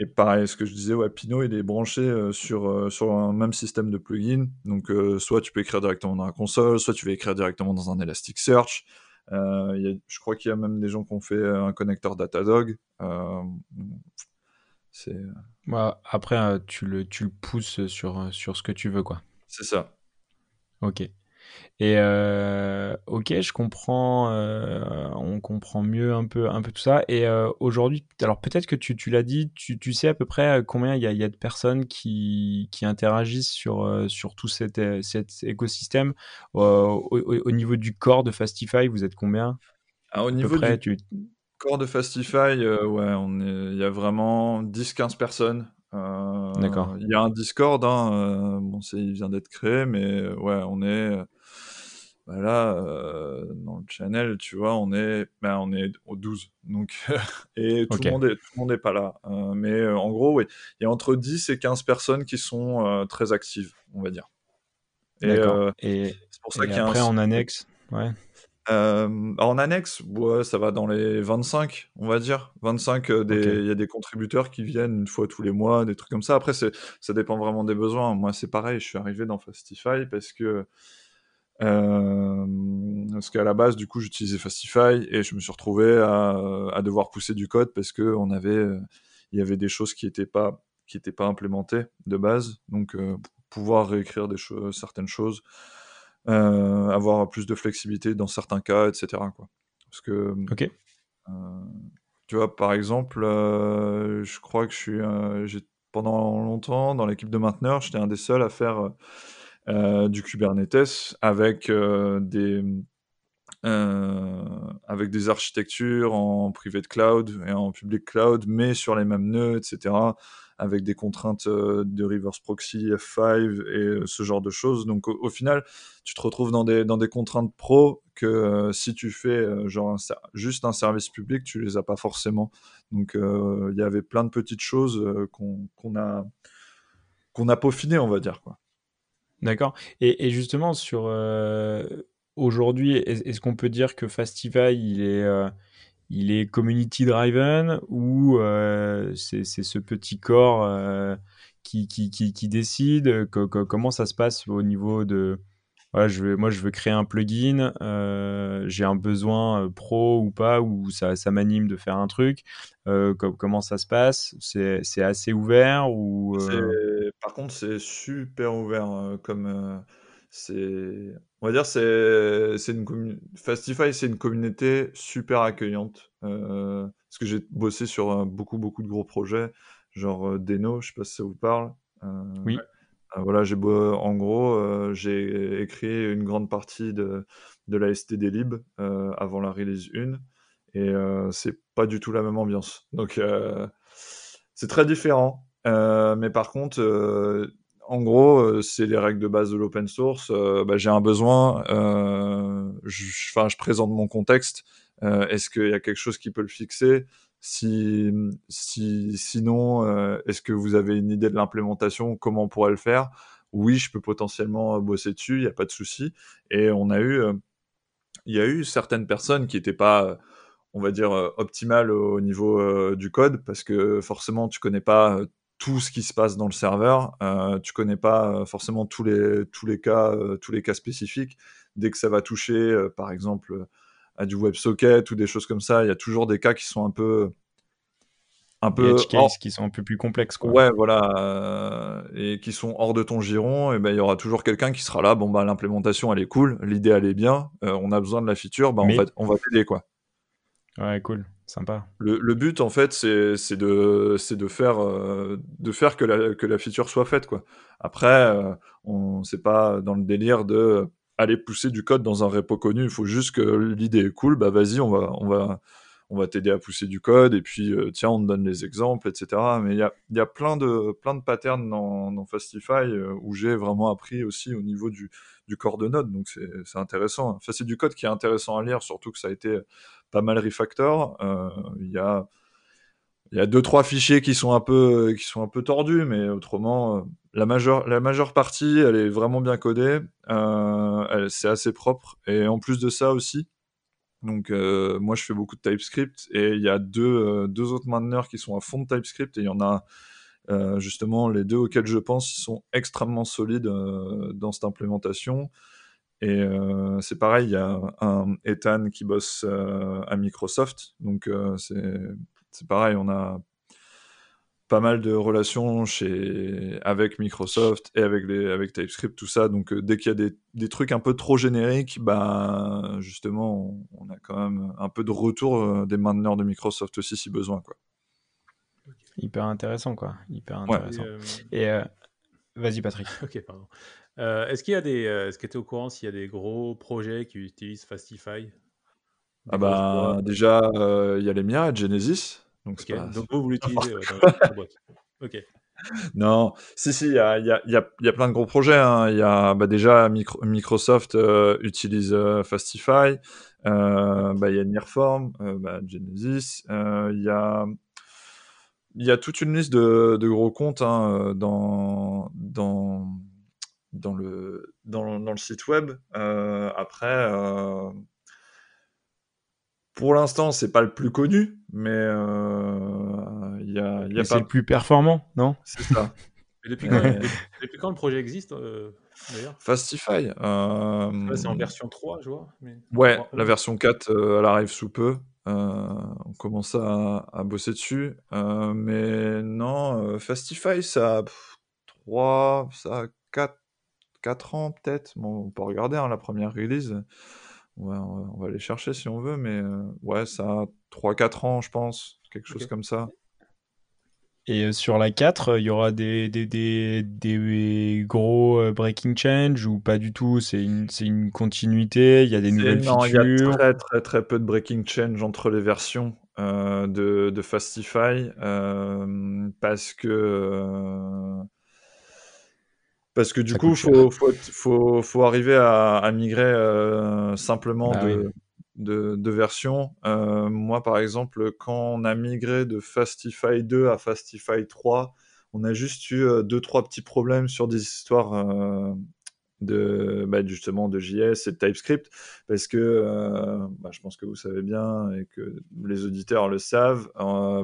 et pareil, ce que je disais, ouais, Pinot, il est branché euh, sur, euh, sur un même système de plugin. Donc, euh, soit tu peux écrire directement dans la console, soit tu vas écrire directement dans un Elasticsearch. je crois qu'il y a même des gens qui ont fait un connecteur Datadog. c'est... après, tu, le, tu le pousses sur, sur ce que tu veux, quoi. C'est ça. Ok. Et euh, ok, je comprends, euh, on comprend mieux un peu, un peu tout ça. Et euh, aujourd'hui, alors peut-être que tu, tu l'as dit, tu, tu, sais à peu près combien il y a, y a, de personnes qui, qui interagissent sur, sur tout cet, cet écosystème. Au, au, niveau du corps de Fastify, vous êtes combien? Ah, Au niveau du corps de Fastify, ouais, on il y a vraiment 10-15 personnes. D'accord. Il y a un Discord, hein, bon, il vient d'être créé, mais ouais, on est Bah là, euh, dans le channel, tu vois, on est, ben, on est au 12. Donc, *laughs* et tout, le monde est, tout le monde n'est pas là. Euh, mais euh, en gros, oui, il y a entre 10 et 15 personnes qui sont euh, très actives, on va dire. Et c'est pour ça qu'il y a un après, en annexe, ouais. en annexe, ouais, ça va dans les 25, on va dire. 25, euh, des, Ok. il y a des contributeurs qui viennent une fois tous les mois, des trucs comme ça. Après, ça dépend vraiment des besoins. Moi, c'est pareil, je suis arrivé dans Fastify parce que, euh, parce qu'à la base, du coup, j'utilisais Fastify et je me suis retrouvé à, à devoir pousser du code parce que on avait, euh, il y avait des choses qui n'étaient pas, qui étaient pas implémentées de base. Donc, euh, pouvoir réécrire des certaines choses avoir plus de flexibilité dans certains cas, etc. Quoi. Parce que, Ok. tu vois, par exemple, je crois que je suis, pendant longtemps dans l'équipe de mainteneurs, j'étais un des seuls à faire du Kubernetes avec euh, des euh, avec des architectures en private cloud et en public cloud, mais sur les mêmes nœuds, etc., avec des contraintes euh, de reverse proxy, F5 et euh, ce genre de choses. Donc au, final, tu te retrouves dans des, dans des contraintes pro que euh, si tu fais euh, genre juste un service public, tu les as pas forcément. Donc euh, il y avait plein de petites choses euh, qu'on qu'on a qu'on a peaufiné, on va dire quoi. D'accord. Et, justement, sur euh, aujourd'hui, est- est-ce qu'on peut dire que Fastify, il est, euh, il est community driven ou euh, c'est ce petit corps qui, qui, qui, décide? Co- co- comment ça se passe au niveau de voilà, je veux, moi je veux créer un plugin, j'ai un besoin pro ou pas, ou ça, ça m'anime de faire un truc. Co- comment ça se passe? C'est assez ouvert ou Par contre, c'est super ouvert euh, comme euh, c'est. On va dire c'est c'est une commu- Fastify, c'est une communauté super accueillante. euh, parce que j'ai bossé sur beaucoup beaucoup de gros projets, genre Deno, je sais pas si ça vous parle. Oui. voilà, j'ai en gros, j'ai écrit une grande partie de de la STD lib euh, avant la release 1 et euh, c'est pas du tout la même ambiance. Donc c'est très différent. Euh, mais par contre, euh, en gros, euh, c'est les règles de base de l'open source. Euh, bah, j'ai un besoin, euh, je, je- présente mon contexte. Est-ce qu'il y a quelque chose qui peut le fixer? Si, si, Sinon, est-ce que vous avez une idée de l'implémentation? Comment on pourrait le faire? Oui, je peux potentiellement bosser dessus, il n'y a pas de souci. Et on a eu, il y a eu certaines personnes qui n'étaient pas on va dire, euh, optimale au niveau du code, parce que forcément, tu connais pas tout ce qui se passe dans le serveur, euh, tu connais pas euh, forcément tous les, tous les cas, euh, tous les cas spécifiques. Dès que ça va toucher, euh, par exemple, à du WebSocket ou des choses comme ça, il y a toujours des cas qui sont un peu, un peu edge hors- qui sont un peu plus complexes quoi. Ouais, voilà, et qui sont hors de ton giron, et ben il y aura toujours quelqu'un qui sera là. Bon bah l'implémentation elle est cool, l'idée elle est bien, on a besoin de la feature, bah Mais- on va on va t'aider quoi. Ouais, cool, Le, but, en fait, c'est euh, de faire que, la, que feature soit faite, quoi. Après, euh, on c'est pas dans le délire de euh, aller pousser du code dans un repo connu. Il faut juste que l'idée est cool. Bah, vas-y, on va, on va, on va t'aider à pousser du code. Et puis, euh, tiens, on te donne les exemples, etc. Mais il y a, y a plein de, plein de patterns dans, Fastify euh, où j'ai vraiment appris aussi au niveau du, corps de node. Donc, c'est intéressant. Enfin, c'est du code qui est intéressant à lire, surtout que ça a été pas mal refactor. Euh, Il y a il y a deux trois fichiers qui sont un peu qui sont un peu tordus, mais autrement euh, la majeure la majeure partie elle est vraiment bien codée. Euh, c'est assez propre et en plus de ça aussi. Donc euh, moi je fais beaucoup de TypeScript et il y a deux euh, deux autres mainteneurs qui sont à fond de TypeScript et il y en a euh, justement les deux auxquels je pense ils sont extrêmement solides euh, dans cette implémentation. Et euh, c'est pareil, il y a un Ethan qui bosse à Microsoft, donc c'est pareil, on a pas mal de relations chez avec Microsoft et avec les avec TypeScript tout ça. Donc euh, dès qu'il y a des, des trucs un peu trop génériques, bah justement on, on a quand même un peu de retour euh, des mainteneurs de Microsoft aussi si besoin quoi. Hyper intéressant, quoi. Hyper Ouais. intéressant. Et, euh, Et euh, vas-y, Patrick. *laughs* ok, pardon. Euh, est-ce qu'il y a des, euh, est-ce que tu es au courant s'il y a des gros projets qui utilisent Fastify? Des Ah bah déjà euh, il y a les miens, Genesis, donc pas- vous, vous *laughs* l'utilisez ouais, dans votre boîte. Ok. Non, si, si, il y a, y, a, y, a, y a, plein de gros projets. Hein. Il y a bah, déjà Microsoft euh, utilise euh, Fastify, euh, bah, il y a Nearform, bah, Genesis, il y a il y a toute une liste de, de gros comptes hein, dans, dans, dans, le, dans, dans, le site web. après, pour l'instant, c'est pas le plus connu, mais euh, il y a, y a pas. C'est le plus performant, non? C'est ça. *laughs* depuis, quand, depuis, quand, le projet existe euh, d'ailleurs? Fastify. Euh... c'est en version 3, je vois. Mais... Ouais, la version 4, euh, elle arrive sous peu. on commence à, à bosser dessus. mais non, Fastify, ça a 3, ça a 4, 4 ans peut-être. Bon, on peut regarder hein, la première release on, va, aller chercher si on veut, mais euh, ouais, ça a 3-4 ans, je pense, quelque chose comme ça. Et euh, sur la 4, il y aura des, des, des, des gros euh, breaking change ou pas du tout? C'est une, une continuité Il y a des nouvelles non, features Il y a très, très, très peu de breaking change entre les versions de, de, Fastify parce que parce que du coup, il faut, faut, faut, arriver à, migrer euh, simplement bah de, de, de, version. Euh, moi, par exemple, quand on a migré de Fastify 2 à Fastify 3, on a juste eu euh, deux, trois petits problèmes sur des histoires de bah, justement de JS et de TypeScript. Parce que bah, je pense que vous savez bien et que les auditeurs le savent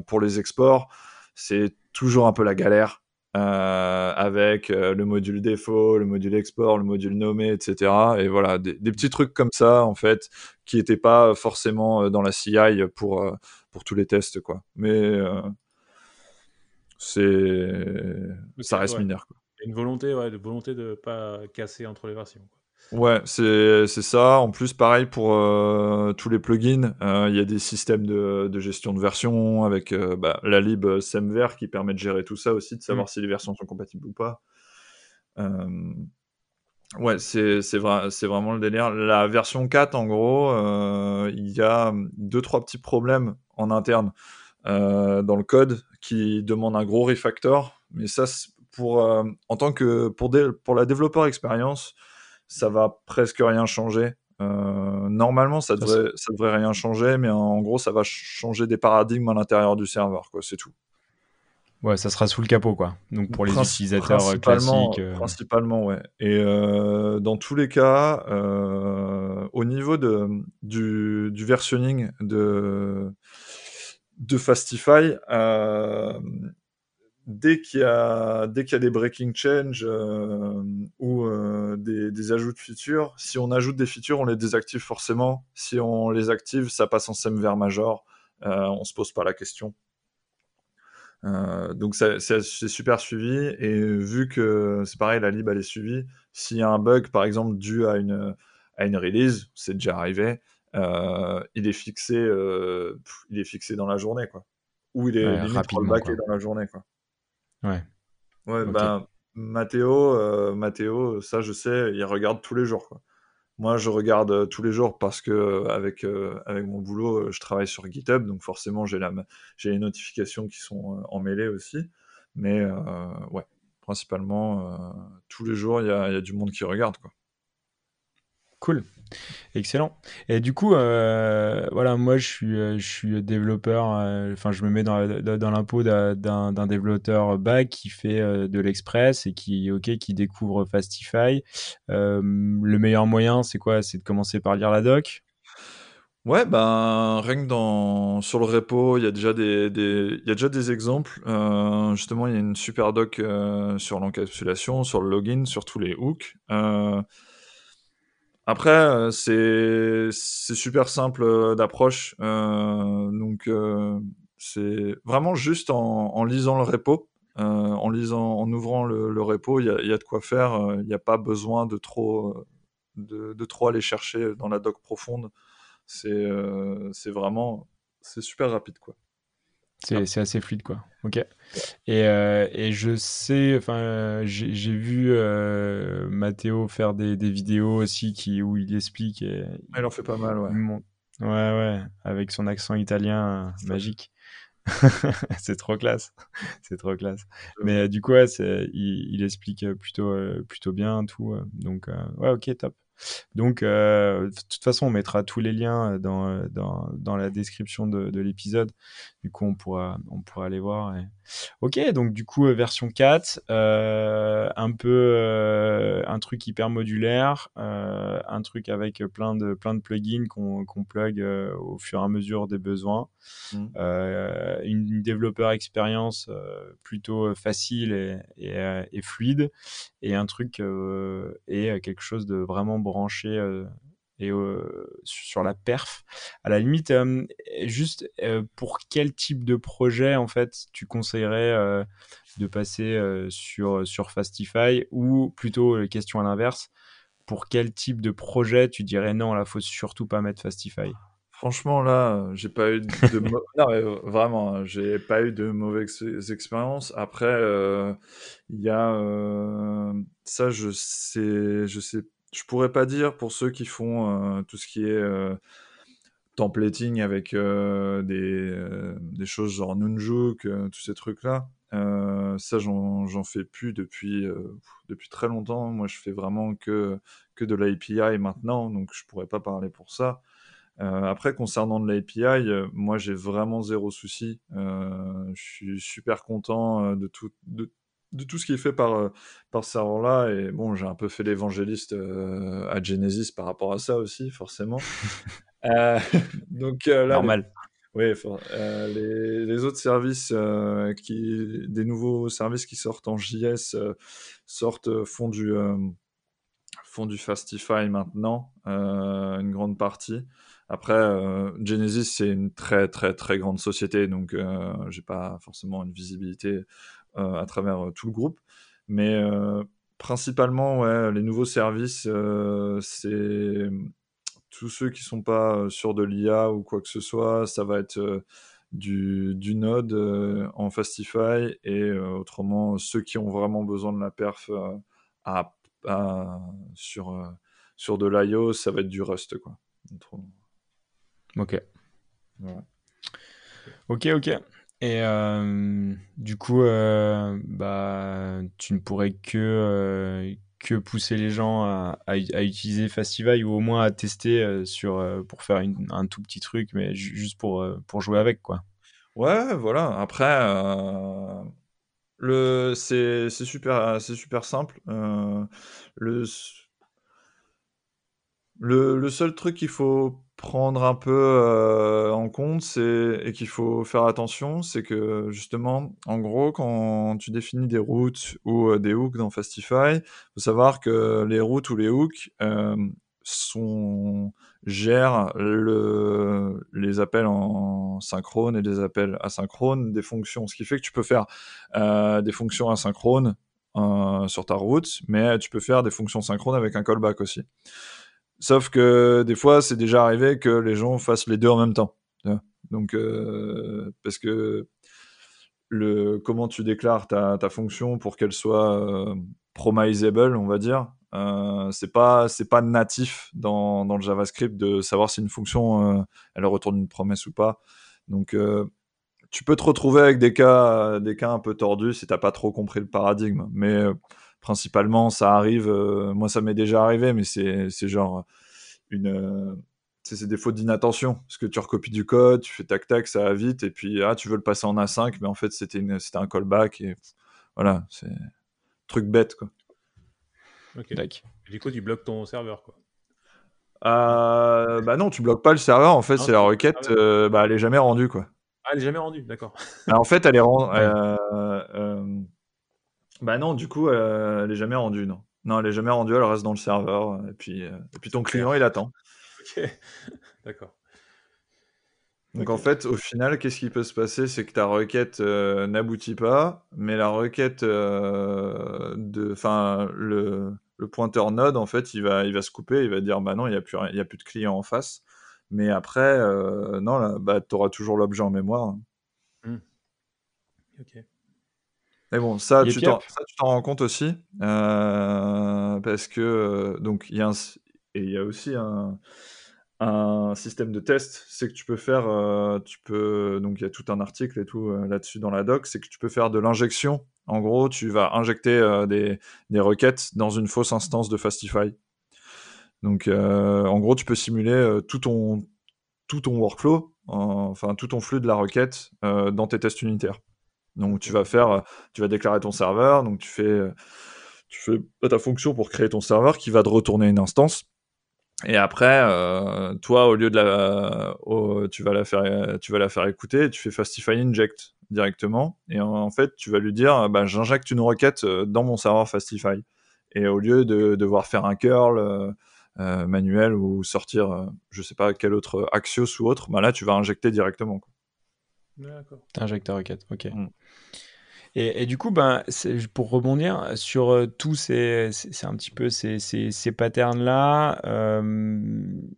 pour les exports c'est toujours un peu la galère euh, avec euh, le module défaut, le module export, le module nommé, etc. Et voilà, des, petits trucs comme ça, en fait, qui n'étaient pas forcément euh, dans la CI pour, pour tous les tests, quoi. Mais c'est ça reste mineur. Quoi. Une volonté, ouais, de volonté de pas casser entre les versions. Ouais, c'est ça. En plus, pareil pour euh, tous les plugins, euh, il y a des systèmes de, de, gestion de version avec euh, bah, la lib semver qui permet de gérer tout ça aussi, de savoir mmh. si les versions sont compatibles ou pas. ouais, c'est vrai, vraiment le délire. La version 4, en gros, il y a deux trois petits problèmes en interne dans le code qui demandent un gros refactor. Mais ça, pour en tant que pour, pour la développeur expérience ça va presque rien changer. Euh, normalement, ça devrait, ça devrait rien changer, mais en gros, ça va changer des paradigmes à l'intérieur du serveur, quoi. C'est tout. Ouais, ça sera sous le capot, quoi. Donc pour les utilisateurs euh, classiques. Euh, principalement, ouais. Et dans tous les cas, au niveau de, du, du versionning de, de Fastify, dès qu'il y a dès qu'il y a des breaking change euh, ou euh, des, des, ajouts de features, si on ajoute des features, on les désactive forcément. Si on les active, ça passe en semver major. Euh, on se pose pas la question. Euh, donc c'est super suivi et vu que c'est pareil, la lib elle est suivie. S'il y a un bug par exemple dû à une à une release, c'est déjà arrivé, euh, il est fixé il est fixé dans la journée quoi. Ou il est ouais, limite dans la journée quoi. Ouais. Ouais, ben, Mathéo, euh, Mathéo, ça je sais, il regarde tous les jours. Quoi. Moi, je regarde euh, tous les jours parce que euh, avec, avec mon boulot, je travaille sur GitHub, donc forcément, j'ai, la, j'ai les notifications qui sont emmêlées aussi. Mais ouais, principalement, tous les jours, il y a, y a, du monde qui regarde. Quoi. Cool. Excellent. Et du coup, euh, voilà, moi je suis, euh, développeur, euh, enfin je me mets dans, l'impôt d'un développeur back qui fait de l'express et qui, ok, qui découvre Fastify. le meilleur moyen, c'est quoi? C'est de commencer par lire la doc? Ouais, ben rien que dans sur le repo, il y a déjà des, y a déjà des exemples. justement, il y a une super doc sur l'encapsulation, sur le login, sur tous les hooks. C'est c'est super simple euh, d'approche. Euh, donc, c'est vraiment juste en, en, lisant le repo, en lisant, en ouvrant le, le repo, il y a, y a, de quoi faire. Il n'y a pas besoin de trop de, de, trop aller chercher dans la doc profonde. C'est c'est vraiment c'est super rapide quoi. C'est assez fluide, quoi. Ok. Et, euh, et je sais, enfin, j'ai vu euh, Mathéo faire des, des, vidéos aussi qui, où il explique. Et, il en fait pas mal, ouais. Ouais, ouais, avec son accent italien magique. *laughs* c'est trop classe, *laughs* c'est trop classe. Mais euh, du coup, ouais, il, il, explique plutôt, plutôt bien tout. donc, ouais, ok, top. Donc, euh, de toute façon, on mettra tous les liens euh, dans, euh, dans, dans la description de, de l'épisode. Du coup, on pourra, on pourra aller voir. Ok, donc du coup, version 4, euh, un peu euh, un truc hyper modulaire, euh, un truc avec plein de, plein de plugins qu'on qu'on plug au fur et à mesure des besoins. Mmh. une, une, développeur expérience plutôt facile et, et, et, fluide, et un truc et quelque chose de vraiment branché et sur la perf. À la limite, juste pour quel type de projet en fait tu conseillerais de passer sur sur Fastify ou plutôt question à l'inverse, pour quel type de projet tu dirais non là faut surtout pas mettre Fastify? Franchement, là, j'ai pas eu de *laughs* non, vraiment, hein, j'ai pas eu de mauvaises expériences. Après, il y a ça, je sais, je sais je pourrais pas dire pour ceux qui font euh, tout ce qui est euh, templating avec euh, des, choses genre Nunjuk, tous ces trucs-là. ça, j'en fais plus depuis, depuis très longtemps. Moi, je fais vraiment que, que de l'API maintenant, donc je pourrais pas parler pour ça. après, concernant de l'API, moi j'ai vraiment zéro souci. je suis super content de tout, de tout ce qui est fait par, euh, par ce serveur-là. Et bon, j'ai un peu fait l'évangéliste euh, à Genesis par rapport à ça aussi, forcément. *laughs* euh, *laughs* donc là, Normal. Les... Oui, euh, les, les, autres services, qui, des nouveaux services qui sortent en JS, sortent, font du, font du Fastify maintenant, une grande partie. Après, Genesis, c'est une très très très grande société, donc j'ai pas forcément une visibilité euh, à travers euh, tout le groupe. Mais euh, principalement, ouais, les nouveaux services, c'est tous ceux qui sont pas sur de l'IA ou quoi que ce soit, ça va être du, du, Node en Fastify et autrement ceux qui ont vraiment besoin de la perf à, sur, sur de l'IO, ça va être du Rust. Quoi. Ok. Ok, ok. Et euh, du coup, euh, bah, tu ne pourrais que, euh, que pousser les gens à, utiliser Fastify ou au moins à tester sur, pour faire un tout petit truc, mais juste pour, pour jouer avec, quoi. Ouais, voilà. Après, le, c'est, super, super simple. le, le, le seul truc qu'il faut prendre un peu euh, en compte c'est et qu'il faut faire attention, c'est que justement, en gros, quand tu définis des routes ou euh, des hooks dans Fastify, faut savoir que les routes ou les hooks euh, sont gèrent le, les appels en synchrone et les appels asynchrones des fonctions, ce qui fait que tu peux faire des fonctions asynchrones sur ta route, mais tu peux faire des fonctions synchrones avec un callback aussi. Sauf que des fois, c'est déjà arrivé que les gens fassent les deux en même temps. Donc, euh, parce que le, comment tu déclares ta, ta fonction pour qu'elle soit euh, promisable, on va dire, euh, c'est pas c'est pas natif dans, dans, le JavaScript de savoir si une fonction euh, elle retourne une promesse ou pas. Donc tu peux te retrouver avec des cas des cas un peu tordus si t'as pas trop compris le paradigme. Mais principalement, ça arrive. Euh, moi, ça m'est déjà arrivé, mais c'est genre une. Euh, c'est des fautes d'inattention. Parce que tu recopies du code, tu fais tac-tac, ça va vite, et puis ah, tu veux le passer en A5, mais en fait, c'était un callback, et voilà, c'est truc bête, quoi. Ok. du coup, tu bloques ton serveur, quoi. Euh, bah non, tu bloques pas le serveur, en fait, ah, c'est la requête, ah bah, elle est jamais rendue, quoi. Ah, elle est jamais rendue, d'accord. Bah, en fait, elle est rendue. Bah non, du coup, euh, elle est jamais rendue, non. Non, elle est jamais rendue, elle reste dans le serveur. Et puis, euh, et puis ton client, il attend. Ok, *laughs* d'accord. Donc en fait, au final, qu'est-ce qui peut se passer? C'est que ta requête euh, n'aboutit pas, mais la requête de, enfin le, le, pointeur node, en fait, il va, il va se couper, il va dire bah non, il n'y a plus, il y a plus de client en face. Mais après, non, là, bah, tu auras toujours l'objet en mémoire. Mmh. Ok. Mais bon, ça, tu t'en rends compte aussi, euh, parce que euh, donc il y a et il y a aussi un, un système de test, c'est que tu peux faire, euh, tu peux, donc il y a tout un article et tout euh, là-dessus dans la doc, c'est que tu peux faire de l'injection. En gros, tu vas injecter des, des, requêtes dans une fausse instance de Fastify. Donc, en gros, tu peux simuler tout ton tout ton workflow, enfin tout ton flux de la requête dans tes tests unitaires. Donc, tu vas faire, tu vas déclarer ton serveur, donc tu fais, fais ta fonction pour créer ton serveur qui va te retourner une instance et après, euh, toi, au lieu de la, tu vas la faire, tu vas la faire écouter, tu fais Fastify Inject directement, et en, fait, tu vas lui dire, bah, j'injecte une requête euh, dans mon serveur Fastify. Et au lieu de devoir faire un curl euh, manuel ou sortir, je sais pas quel autre Axios ou autre, bah là, tu vas injecter directement. D'accord. T'injectes requête, ok. Mm. Et, du coup, ben, pour rebondir sur euh, tous ces, c'est un petit peu ces, ces, ces patterns-là, euh,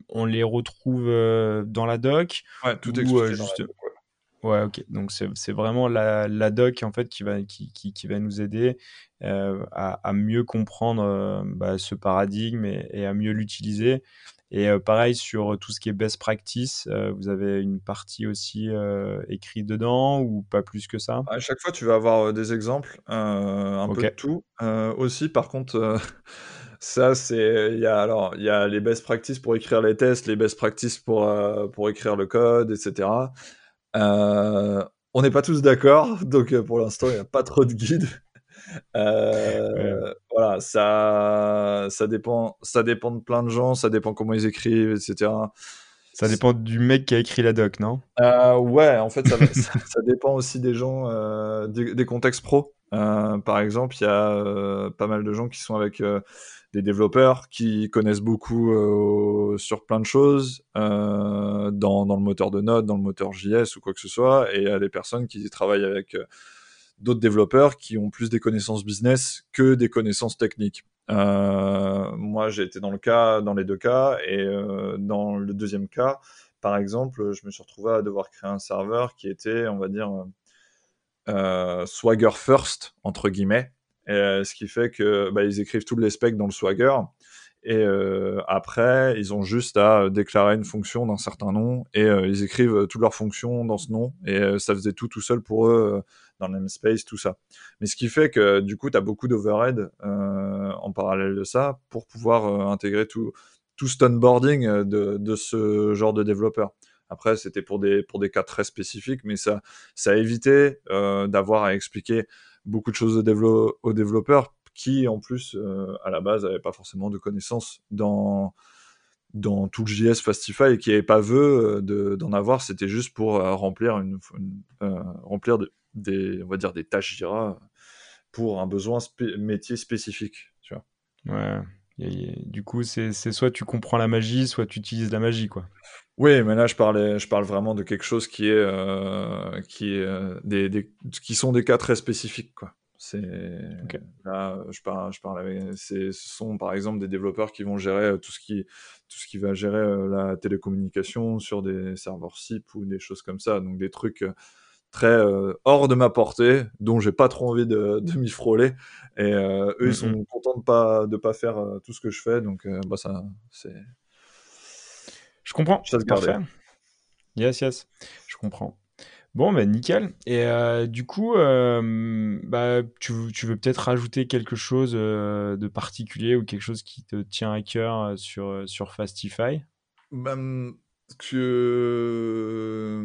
on les retrouve euh, dans la doc. Ouais, tout expliqué juste... Ouais, ok. Donc c'est vraiment la, la, doc en fait qui va, qui, qui, qui va nous aider euh, à, à, mieux comprendre bah, ce paradigme et, et à mieux l'utiliser. Et euh, pareil sur tout ce qui est best practice, euh, vous avez une partie aussi euh, écrite dedans ou pas plus que ça? À chaque fois, tu vas avoir des exemples, un peu de tout. aussi, par contre, *laughs* ça, c'est il y a alors il y a les best practices pour écrire les tests, les best practices pour pour écrire le code, etc. on n'est pas tous d'accord, *laughs* donc pour l'instant, il n'y a pas trop de guides. Euh, voilà, ça, ça, dépend, ça dépend de plein de gens, ça dépend comment ils écrivent, etc. Ça dépend du mec qui a écrit la doc, non? Euh, Ouais, en fait, *laughs* ça, ça, dépend aussi des gens, euh, des, contextes pro. par exemple, il y a pas mal de gens qui sont avec des développeurs qui connaissent beaucoup sur plein de choses dans, dans, le moteur de Node, dans le moteur JS ou quoi que ce soit, et il y a des personnes qui travaillent avec d'autres développeurs qui ont plus des connaissances business que des connaissances techniques. Euh, moi, j'ai été dans le cas, dans les deux cas, et euh, dans le deuxième cas, par exemple, je me suis retrouvé à devoir créer un serveur qui était, on va dire, euh, Swagger first entre guillemets, et, ce qui fait que bah, ils écrivent tous les specs dans le Swagger. Et après, ils ont juste à déclarer une fonction d'un certain nom et ils écrivent toutes leurs fonctions dans ce nom. Et ça faisait tout tout seul pour eux dans le namespace, tout ça. Mais ce qui fait que du coup, tu as beaucoup d'overhead euh, en parallèle de ça pour pouvoir euh, intégrer tout, tout ce onboarding euh, de, de ce genre de développeur. Après, c'était pour des, pour des cas très spécifiques, mais ça, ça a évité euh, d'avoir à expliquer beaucoup de choses aux développeurs qui, en plus, euh, à la base, n'avaient pas forcément de connaissances dans, dans tout le JS Fastify et qui n'avait pas vœu d'en avoir, c'était juste pour remplir, une, euh, remplir de, des, on va dire, des tâches Jira pour un besoin métier spécifique. Tu vois. Ouais. du coup, c'est soit tu comprends la magie, soit tu utilises la magie, quoi. Oui, mais là, je, parlais, je parle vraiment de quelque chose qui est, euh, qui est euh, des, des, qui sont des cas très spécifiques, quoi. C'est là, je parle, je parle avec, ce sont par exemple des développeurs qui vont gérer euh, tout ce qui, tout ce qui va gérer la télécommunication sur des serveurs SIP ou des choses comme ça, donc des trucs très euh, hors de ma portée, dont j'ai pas trop envie de, de m'y frôler. Et euh, eux, ils sont contents de pas de pas faire euh, tout ce que je fais, donc bah ça, c'est. Je comprends. Ça Parfait. Yes, yes, je comprends. Bon, ben nickel. Et du coup, bah, tu, veux peut-être rajouter quelque chose de particulier ou quelque chose qui te tient à cœur sur, sur Fastify? Que,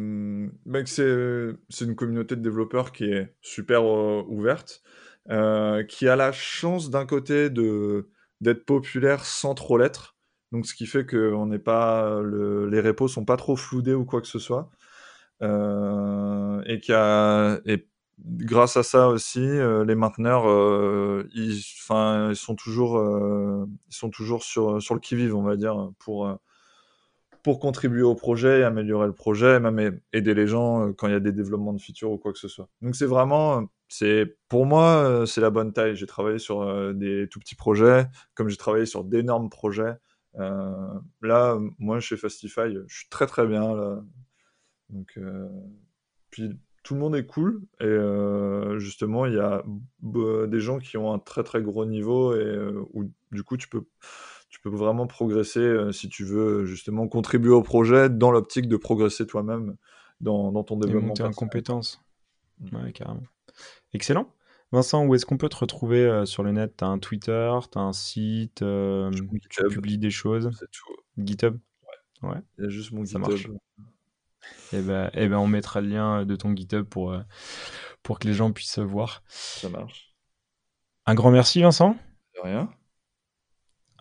ben, c'est, une communauté de développeurs qui est super euh, ouverte, euh, qui a la chance d'un côté d'être populaire sans trop l'être. Donc, ce qui fait que on pas, le, les repos sont pas trop floudés ou quoi que ce soit. Euh, et qui a, et grâce à ça aussi, euh, les mainteneurs, euh, ils, ils sont toujours, ils sont toujours sur, sur le qui-vive, on va dire, pour pour contribuer au projet, améliorer le projet, même aider les gens quand il y a des développements de features ou quoi que ce soit. Donc c'est vraiment, c'est pour moi, c'est la bonne taille. J'ai travaillé sur des tout petits projets, comme j'ai travaillé sur d'énormes projets. là, moi, chez Fastify, je suis très très bien. Donc, puis tout le monde est cool et justement, il y a des gens qui ont un très très gros niveau et où du coup, tu peux tu peux vraiment progresser euh, si tu veux justement contribuer au projet dans l'optique de progresser toi-même dans, dans ton Et développement. monter en compétences. Mm. Ouais, carrément. Excellent. Vincent, où est-ce qu'on peut te retrouver euh, sur le net? T'as un Twitter, t'as un site, euh, tu publies des choses, c'est tout. GitHub? Il y a juste mon Ça GitHub. marche. Et ben, eh ben, on mettra le lien de ton GitHub pour, euh, pour que les gens puissent voir. Ça marche. Un grand merci, Vincent. De rien.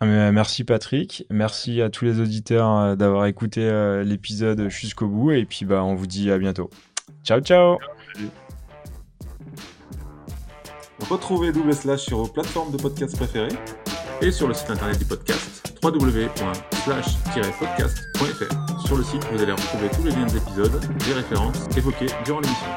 Ah, mais, euh, Merci Patrick, merci à tous les auditeurs euh, d'avoir écouté euh, l'épisode jusqu'au bout et puis bah on vous dit à bientôt. Ciao ciao Retrouvez Double Slash sur vos plateformes de podcast préférées Et sur le site internet du podcast, www.slash-podcast.fr. Sur le site, vous allez retrouver tous les liens des épisodes, des références évoquées durant l'émission.